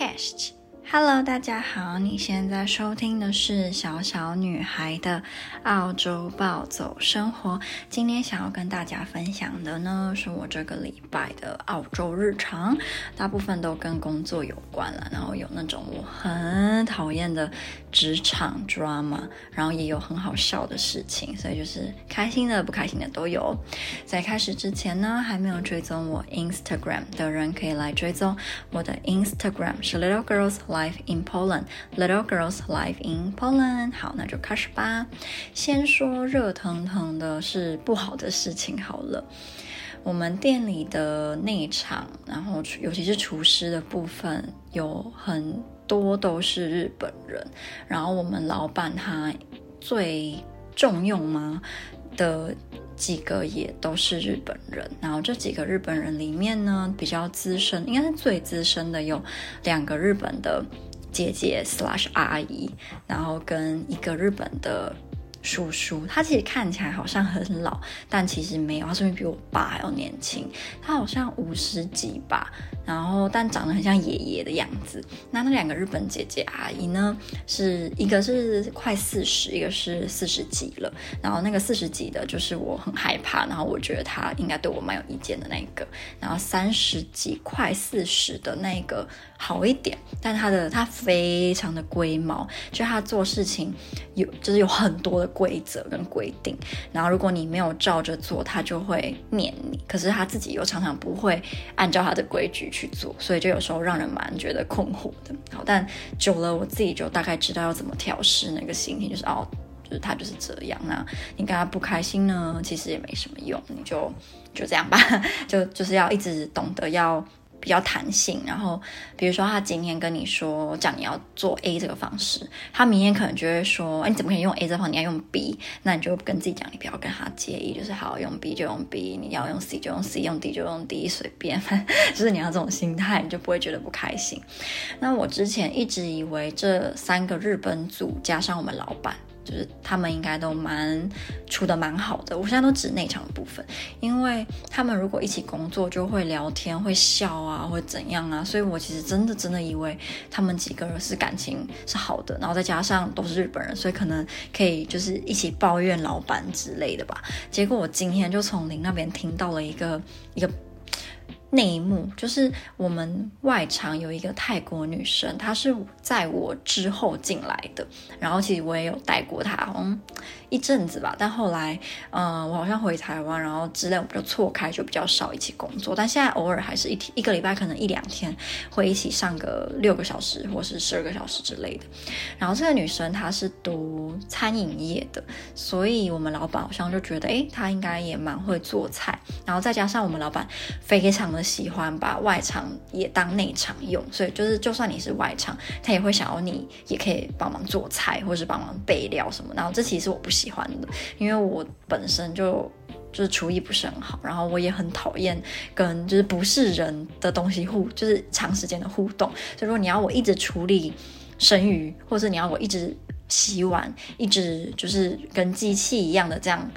Podcast。Hello，大家好，你现在收听的是小小女孩的澳洲暴走生活。今天想要跟大家分享的呢，是我这个礼拜的澳洲日常，大部分都跟工作有关了。然后有那种我很讨厌的职场 drama，然后也有很好笑的事情，所以就是开心的、不开心的都有。在开始之前呢，还没有追踪我 Instagram 的人可以来追踪我的 Instagram，是 Little Girls Live Life。in Poland, little girls' life in Poland。好，那就开始吧。先说热腾腾的是不好的事情好了。我们店里的内场，然后尤其是厨师的部分，有很多都是日本人。然后我们老板他最重用吗的几个也都是日本人。然后这几个日本人里面呢，比较资深，应该是最资深的有两个日本的姐姐 slash 阿姨，然后跟一个日本的。叔叔，他其实看起来好像很老，但其实没有，他甚至比我爸还要年轻。他好像五十几吧，然后但长得很像爷爷的样子。那那两个日本姐姐阿姨呢，是一个是快四十，一个是四十几了。然后那个四十几的，就是我很害怕，然后我觉得他应该对我蛮有意见的那一个。然后三十几快四十的那个好一点，但他的他非常的龟毛，就他做事情有就是有很多的。规则跟规定，然后如果你没有照着做，他就会念你。可是他自己又常常不会按照他的规矩去做，所以就有时候让人蛮觉得困惑的。好，但久了我自己就大概知道要怎么调试那个心情，就是哦，就是他就是这样。那你跟他不开心呢，其实也没什么用，你就就这样吧，就就是要一直懂得要。比较弹性，然后比如说他今天跟你说讲你要做 A 这个方式，他明天可能就会说，哎，你怎么可以用 A 这方？你要用 B，那你就跟自己讲，你不要跟他介意，就是好用 B 就用 B，你要用 C 就用 C，用 D 就用 D，随便，就是你要这种心态，你就不会觉得不开心。那我之前一直以为这三个日本组加上我们老板。就是他们应该都蛮处得蛮好的，我现在都指内场部分，因为他们如果一起工作就会聊天、会笑啊，会怎样啊，所以我其实真的真的以为他们几个人是感情是好的，然后再加上都是日本人，所以可能可以就是一起抱怨老板之类的吧。结果我今天就从您那边听到了一个一个。内幕就是我们外场有一个泰国女生，她是在我之后进来的，然后其实我也有带过她，好像，一阵子吧。但后来，嗯，我好像回台湾，然后之类我们就错开，就比较少一起工作。但现在偶尔还是一天一个礼拜，可能一两天会一起上个六个小时或是十二个小时之类的。然后这个女生她是读餐饮业的，所以我们老板好像就觉得，诶，她应该也蛮会做菜。然后再加上我们老板非常的。喜欢把外场也当内场用，所以就是就算你是外场，他也会想要你也可以帮忙做菜，或是帮忙备料什么。然后这其实我不喜欢的，因为我本身就就是厨艺不是很好，然后我也很讨厌跟就是不是人的东西互，就是长时间的互动。所以说你要我一直处理生鱼，或者你要我一直洗碗，一直就是跟机器一样的这样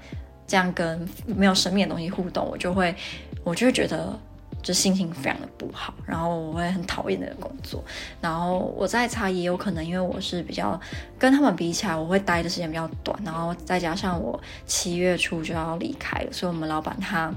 这样跟没有生命的东西互动，我就会我就会觉得。就心情非常的不好，然后我会很讨厌那个工作，然后我在猜也有可能，因为我是比较跟他们比起来，我会待的时间比较短，然后再加上我七月初就要离开了，所以我们老板他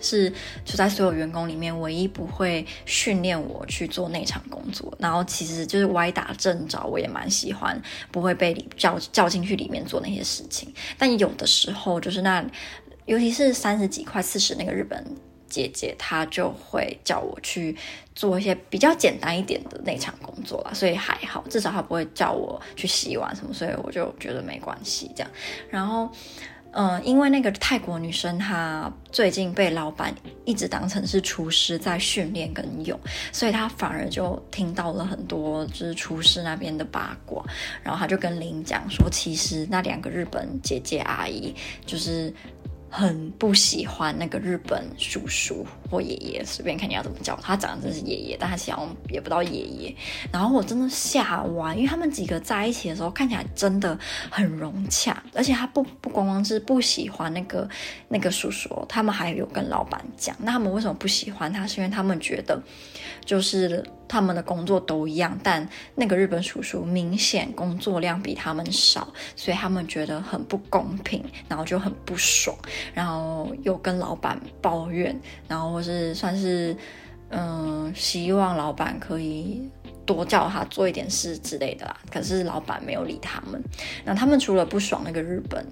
是就在所有员工里面唯一不会训练我去做内场工作，然后其实就是歪打正着，我也蛮喜欢不会被叫叫进去里面做那些事情，但有的时候就是那尤其是三十几块四十那个日本。姐姐她就会叫我去做一些比较简单一点的内场工作啦，所以还好，至少她不会叫我去洗碗什么，所以我就觉得没关系这样。然后，嗯、因为那个泰国女生她最近被老板一直当成是厨师在训练跟用，所以她反而就听到了很多就是厨师那边的八卦，然后她就跟林讲说，其实那两个日本姐姐阿姨就是。很不喜欢那个日本叔叔。或爷爷，随便看你要怎么叫他，长得真是爷爷，但他其实也不到爷爷。然后我真的吓完，因为他们几个在一起的时候看起来真的很融洽，而且他不不光光是不喜欢那个那个叔叔，他们还有跟老板讲，那他们为什么不喜欢他？是因为他们觉得就是。他们的工作都一样，但那个日本叔叔明显工作量比他们少，所以他们觉得很不公平，然后就很不爽，然后又跟老板抱怨，然后就是算是嗯，希望老板可以多叫他做一点事之类的啦。可是老板没有理他们，那他们除了不爽那个日本。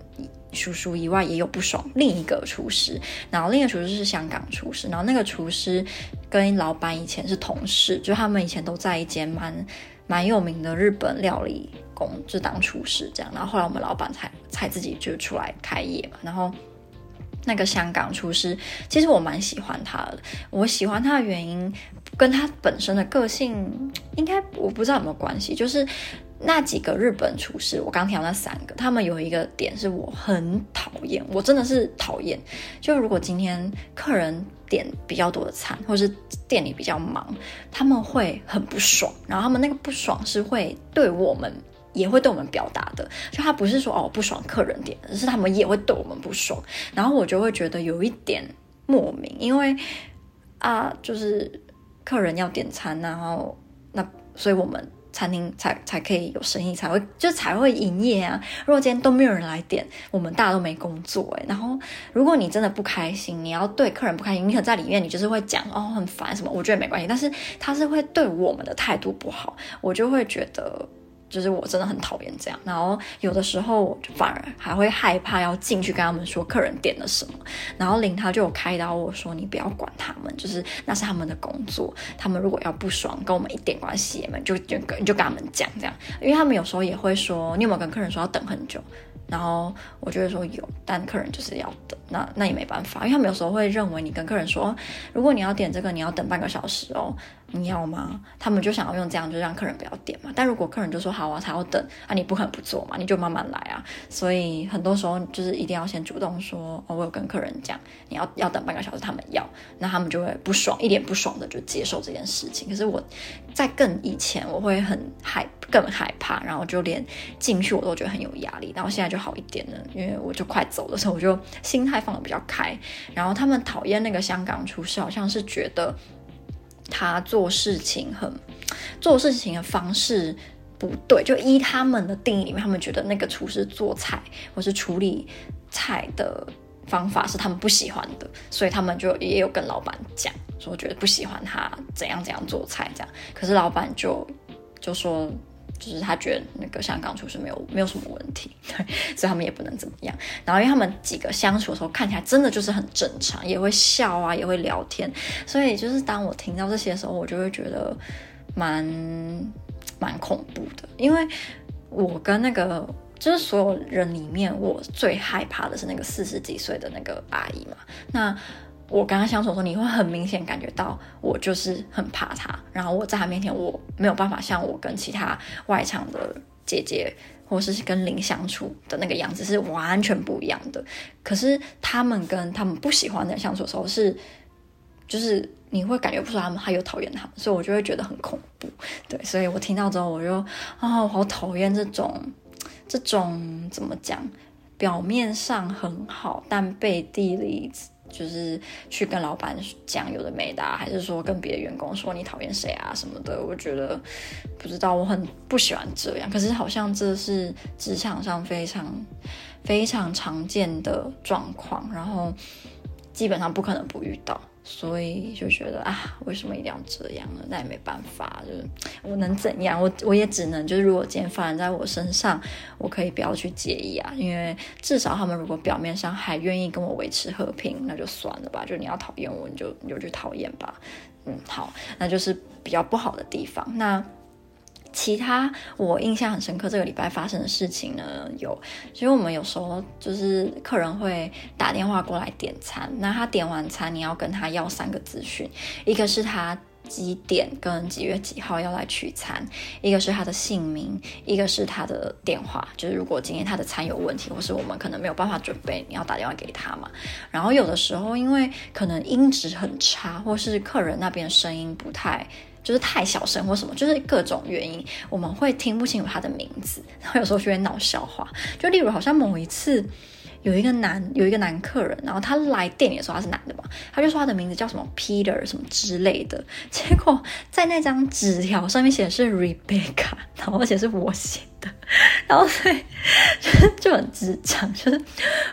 叔叔以外也有不爽另一个厨师，然后另一个厨师是香港厨师，然后那个厨师跟老板以前是同事，就他们以前都在一间蛮蛮有名的日本料理工就当厨师这样，然后后来我们老板才才自己就出来开业嘛，然后那个香港厨师其实我蛮喜欢他的，我喜欢他的原因跟他本身的个性应该我不知道有没有关系，就是。那几个日本厨师，我刚提到那三个，他们有一个点是我很讨厌，我真的是讨厌。就如果今天客人点比较多的餐，或是店里比较忙，他们会很不爽，然后他们那个不爽是会对我们，也会对我们表达的。就他不是说哦不爽客人点，而是他们也会对我们不爽，然后我就会觉得有一点莫名，因为啊，就是客人要点餐，然后那所以我们。餐厅才才可以有生意，才会就才会营业啊！如果今天都没有人来点，我们大家都没工作哎。然后，如果你真的不开心，你要对客人不开心，你可能在里面你就是会讲哦很烦什么，我觉得没关系。但是他是会对我们的态度不好，我就会觉得。就是我真的很讨厌这样，然后有的时候反而还会害怕要进去跟他们说客人点了什么，然后林他就有开导我说，你不要管他们，就是那是他们的工作，他们如果要不爽跟我们一点关系也没，就就跟你就跟他们讲这样，因为他们有时候也会说，你有没有跟客人说要等很久？然后我就会说有，但客人就是要等，那那也没办法，因为他们有时候会认为你跟客人说，如果你要点这个，你要等半个小时哦。你要吗？他们就想要用这样，就让客人不要点嘛。但如果客人就说好啊，他要等啊，你不可能不做嘛，你就慢慢来啊。所以很多时候就是一定要先主动说，哦，我有跟客人讲，你要要等半个小时，他们要，那他们就会不爽，一脸不爽的就接受这件事情。可是我在更以前，我会很害，更害怕，然后就连进去我都觉得很有压力。然后现在就好一点了，因为我就快走的时候，我就心态放得比较开。然后他们讨厌那个香港厨师，好像是觉得。他做事情很，做事情的方式不对，就依他们的定义里面，他们觉得那个厨师做菜或是处理菜的方法是他们不喜欢的，所以他们就也有跟老板讲，说觉得不喜欢他怎样怎样做菜这样，可是老板就就说。就是他觉得那个香港厨师没有没有什么问题，对，所以他们也不能怎么样。然后因为他们几个相处的时候看起来真的就是很正常，也会笑啊，也会聊天。所以就是当我听到这些的时候，我就会觉得蛮蛮恐怖的，因为我跟那个就是所有人里面，我最害怕的是那个四十几岁的那个阿姨嘛。那我跟他相处的时候，你会很明显感觉到我就是很怕他，然后我在他面前我没有办法像我跟其他外场的姐姐或是跟林相处的那个样子是完全不一样的。可是他们跟他们不喜欢的人相处的时候是，就是你会感觉不出来他们还有讨厌他们，所以我就会觉得很恐怖。对，所以我听到之后我就啊，我好讨厌这种这种怎么讲，表面上很好，但背地里。就是去跟老板讲有的没的，还是说跟别的员工说你讨厌谁啊什么的？我觉得不知道，我很不喜欢这样。可是好像这是职场上非常非常常见的状况，然后基本上不可能不遇到。所以就觉得啊，为什么一定要这样呢？那也没办法，就是我能怎样？我我也只能就是，如果今天发生在我身上，我可以不要去介意啊，因为至少他们如果表面上还愿意跟我维持和平，那就算了吧。就你要讨厌我，你就你就去讨厌吧。嗯，好，那就是比较不好的地方。那。其他我印象很深刻，这个礼拜发生的事情呢，有，其实我们有时候就是客人会打电话过来点餐，那他点完餐，你要跟他要三个资讯，一个是他几点跟几月几号要来取餐，一个是他的姓名，一个是他的电话。就是如果今天他的餐有问题，或是我们可能没有办法准备，你要打电话给他嘛。然后有的时候因为可能音质很差，或是客人那边的声音不太，就是太小声或什么，就是各种原因，我们会听不清楚他的名字，然后有时候就会闹笑话。就例如好像某一次。有一个男有一个男客人，然后他来店里的时候他是男的嘛，他就说他的名字叫什么 Peter 什么之类的，结果在那张纸条上面写的是 Rebecca，然后而且是我写的，然后所以就，就很智障，就是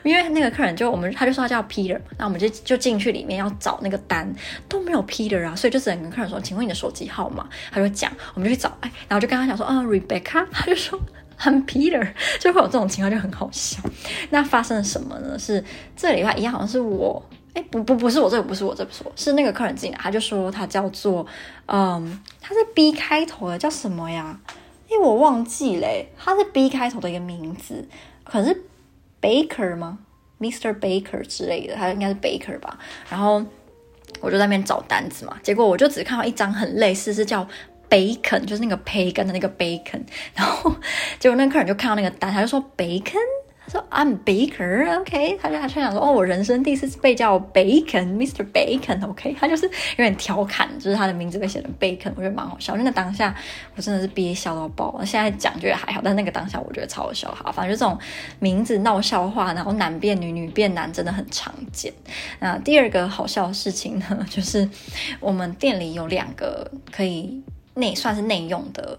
因为那个客人就我们他就说他叫 Peter，那我们就就进去里面要找那个单都没有 Peter 啊，所以就只能跟客人说，请问你的手机号码？他就讲，我们就去找，哎，然后就跟他讲说，啊 Rebecca，他就说。很 Peter 就会有这种情况，就很好笑。那发生了什么呢？是这礼拜一样，好像是我，哎，不不不是我，这个不是我，这不是我，是那个客人进来，他就说他叫做，嗯，他是 B 开头的，叫什么呀？哎，我忘记嘞，他是 B 开头的一个名字，可能是 Baker 吗？Mr. Baker 之类的，他应该是 Baker 吧。然后我就在那边找单子嘛，结果我就只看到一张很类似，是叫。Bacon 就是那个培根的那个 bacon，然后 结果那个客人就看到那个单，他就说 bacon，他说 I'm baker，OK，他就他就想说哦，我人生第一次被叫 bacon，Mr. Bacon，OK，他就是有点调侃，就是他的名字被写成 bacon，我觉得蛮好笑。那个当下我真的是憋笑到爆，现在讲觉得还好，但那个当下我觉得超好笑哈。反正就这种名字闹笑话，然后男变女，女变男，真的很常见。那第二个好笑的事情呢，就是我们店里有两个可以。内算是内用的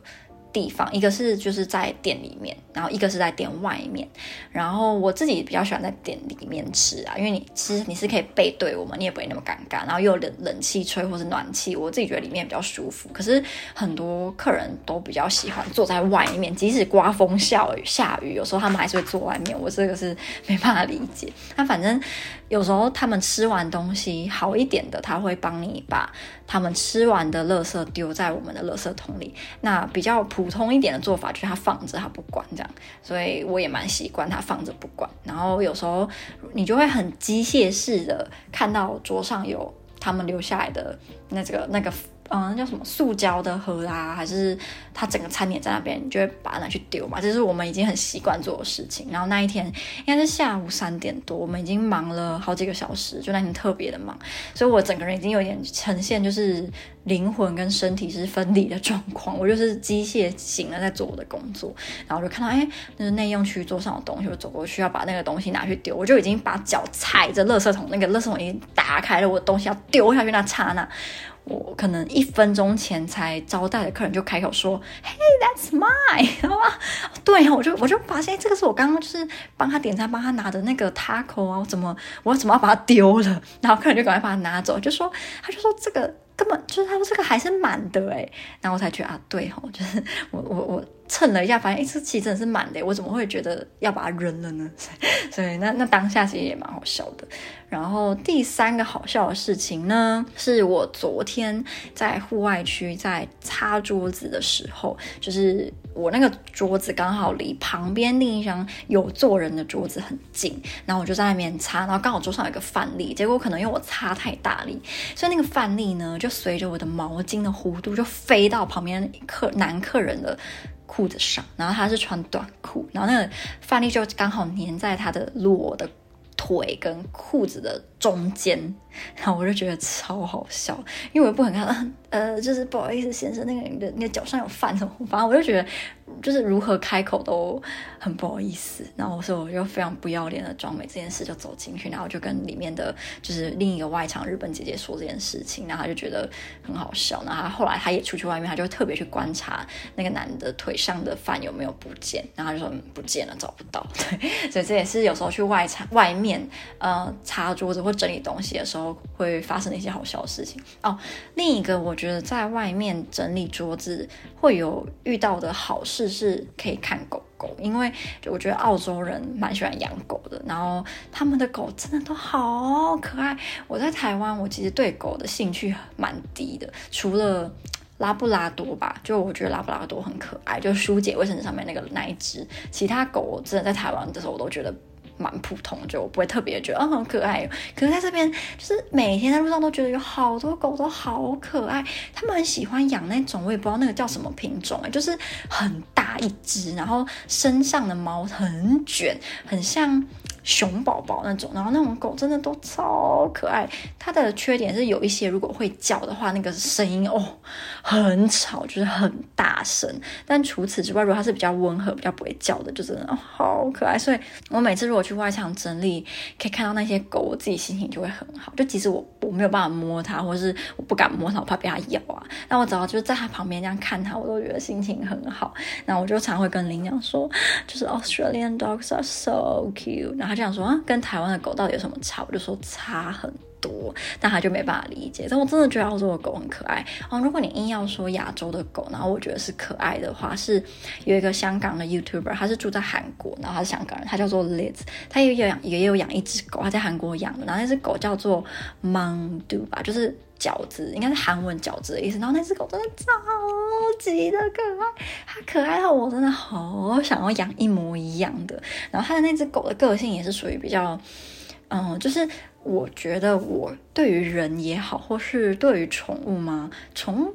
地方，一个是就是在店里面，然后一个是在店外面。然后我自己比较喜欢在店里面吃啊，因为你其实你是可以背对我们，你也不会那么尴尬。然后又有冷冷气吹或是暖气，我自己觉得里面比较舒服。可是很多客人都比较喜欢坐在外面，即使刮风下雨下雨，有时候他们还是会坐外面。我这个是没办法理解。那反正有时候他们吃完东西好一点的，他会帮你把他们吃完的垃圾丢在我们的垃圾桶里。那比较普通一点的做法就是他放着，他不管这样。所以我也蛮习惯他放着不管。然后有时候你就会很机械式的看到桌上有他们留下来的那这个那个。嗯，叫什么塑胶的盒啊，还是它整个餐点在那边，你就会把它拿去丢嘛。这是我们已经很习惯做的事情。然后那一天应该是下午三点多，我们已经忙了好几个小时，就那天特别的忙，所以我整个人已经有点呈现就是灵魂跟身体是分离的状况。我就是机械型的在做我的工作，然后就看到哎，那个内用区桌上有东西，我走过去要把那个东西拿去丢，我就已经把脚踩着垃圾桶，那个垃圾桶已经打开了，我的东西要丢下去那刹那。我可能一分钟前才招待的客人就开口说：“Hey, that's mine，好吧？”对，我就我就发现这个是我刚刚就是帮他点餐、帮他拿的那个 taco 啊，我怎么我怎么要把它丢了？然后客人就赶快把它拿走，就说他就说这个根本就是他说这个还是满的哎，然后我才觉得啊，对吼，就是我我我。称了一下，发现哎，这其实真的是满的，我怎么会觉得要把它扔了呢？所以那那当下其实也蛮好笑的。然后第三个好笑的事情呢，是我昨天在户外区在擦桌子的时候，就是我那个桌子刚好离旁边另一张有坐人的桌子很近，然后我就在那边擦，然后刚好桌上有个饭粒，结果可能因为我擦太大力，所以那个饭粒呢就随着我的毛巾的弧度就飞到旁边客男客人的。裤子上，然后他是穿短裤，然后那个范例就刚好粘在他的裸的腿跟裤子的中间，然后我就觉得超好笑，因为我不肯看，呃，就是不好意思，先生，那个你的你的脚上有饭什么，反正我就觉得。就是如何开口都很不好意思，然后所以我就非常不要脸的装没这件事就走进去，然后就跟里面的就是另一个外场日本姐姐说这件事情，然后他就觉得很好笑，然后后来他也出去外面，他就特别去观察那个男的腿上的饭有没有不见，然后就说不见了，找不到。对，所以这也是有时候去外场外面呃擦桌子或整理东西的时候会发生的一些好笑的事情哦。另一个我觉觉得在外面整理桌子会有遇到的好事。是可以看狗狗，因为我觉得澳洲人蛮喜欢养狗的，然后他们的狗真的都好可爱。我在台湾，我其实对狗的兴趣蛮低的，除了拉布拉多吧，就我觉得拉布拉多很可爱，就舒姐卫生纸上面那个那一只。其他狗我真的在台湾的时候，我都觉得蛮普通，就我不会特别觉得嗯很可爱。可是在这边，就是每天在路上都觉得有好多狗都好可爱。他们很喜欢养那种，我也不知道那个叫什么品种哎，就是很大一只，然后身上的毛很卷，很像。熊宝宝那种，然后那种狗真的都超可爱。它的缺点是有一些，如果会叫的话，那个声音哦很吵，就是很大声。但除此之外，如果它是比较温和、比较不会叫的，就真的好可爱。所以我每次如果去外场整理，可以看到那些狗，我自己心情就会很好。就即使我我没有办法摸它，或者是我不敢摸它，我怕被它咬啊。但我只要就是在它旁边这样看它，我都觉得心情很好。那我就常会跟羚羊说，就是 Australian dogs are so cute。然后。这样说啊，跟台湾的狗到底有什么差？我就说差很多，但他就没办法理解。但我真的觉得澳洲的狗很可爱哦。如果你硬要说亚洲的狗，然后我觉得是可爱的话，是有一个香港的 YouTuber，他是住在韩国，然后他是香港人，他叫做 Liz，他也有养也有养一只狗，他在韩国养的，然后那只狗叫做 Mandu 吧，就是饺子，应该是韩文饺子的意思。然后那只狗真的超级的可爱，它可爱到我真的好想要养一模一样的。然后他的那只狗的个性也是属于比较，嗯，就是。我觉得我对于人也好，或是对于宠物嘛，宠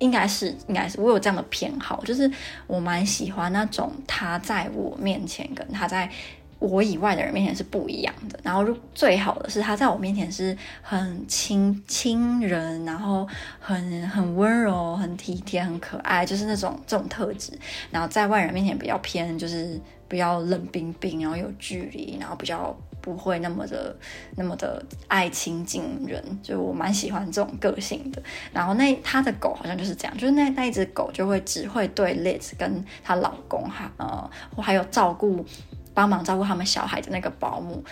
应该是应该是我有这样的偏好，就是我蛮喜欢那种它在我面前跟它在我以外的人面前是不一样的。然后最好的是它在我面前是很亲亲人，然后很很温柔、很体贴、很可爱，就是那种这种特质。然后在外人面前比较偏，就是比较冷冰冰，然后有距离，然后比较。不会那么的那么的爱亲近人，就我蛮喜欢这种个性的。然后那他的狗好像就是这样，就是那那一只狗就会只会对 Liz 跟她老公哈呃，我还有照顾帮忙照顾他们小孩的那个保姆。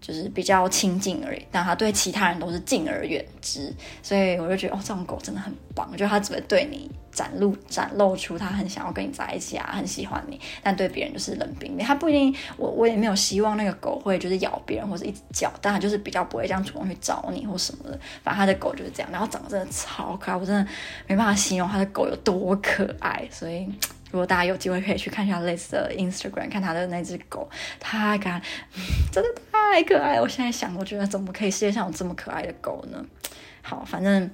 就是比较亲近而已，但他对其他人都是敬而远之，所以我就觉得哦，这种狗真的很棒。我觉得它只会对你展露展露出它很想要跟你在一起啊，很喜欢你，但对别人就是冷冰冰。它不一定，我我也没有希望那个狗会就是咬别人或者一直叫，但它就是比较不会这样主动去找你或什么的。反正它的狗就是这样，然后长得真的超可爱，我真的没办法形容它的狗有多可爱，所以。如果大家有机会可以去看一下类似的 Instagram，看他的那只狗，太可爱，真的太可爱。我现在想，我觉得怎么可以世界上有这么可爱的狗呢？好，反正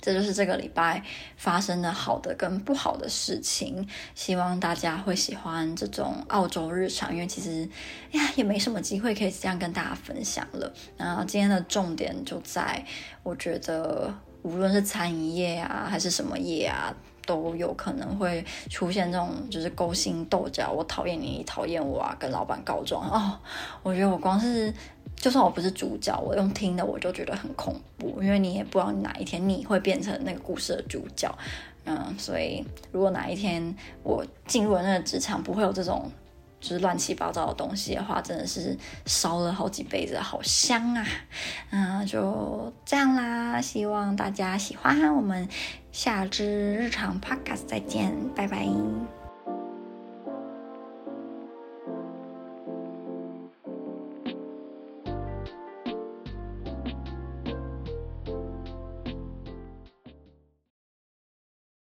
这就是这个礼拜发生的好的跟不好的事情。希望大家会喜欢这种澳洲日常，因为其实呀也没什么机会可以这样跟大家分享了。那今天的重点就在，我觉得无论是餐饮业啊，还是什么业啊。都有可能会出现这种就是勾心斗角，我讨厌你，你讨厌我啊，跟老板告状哦。我觉得我光是，就算我不是主角，我用听的我就觉得很恐怖，因为你也不知道哪一天你会变成那个故事的主角。嗯，所以如果哪一天我进入了那个职场，不会有这种。就是乱七八糟的东西的话，真的是烧了好几辈子，好香啊！嗯，就这样啦，希望大家喜欢，我们下支日常 podcast 再见，拜拜。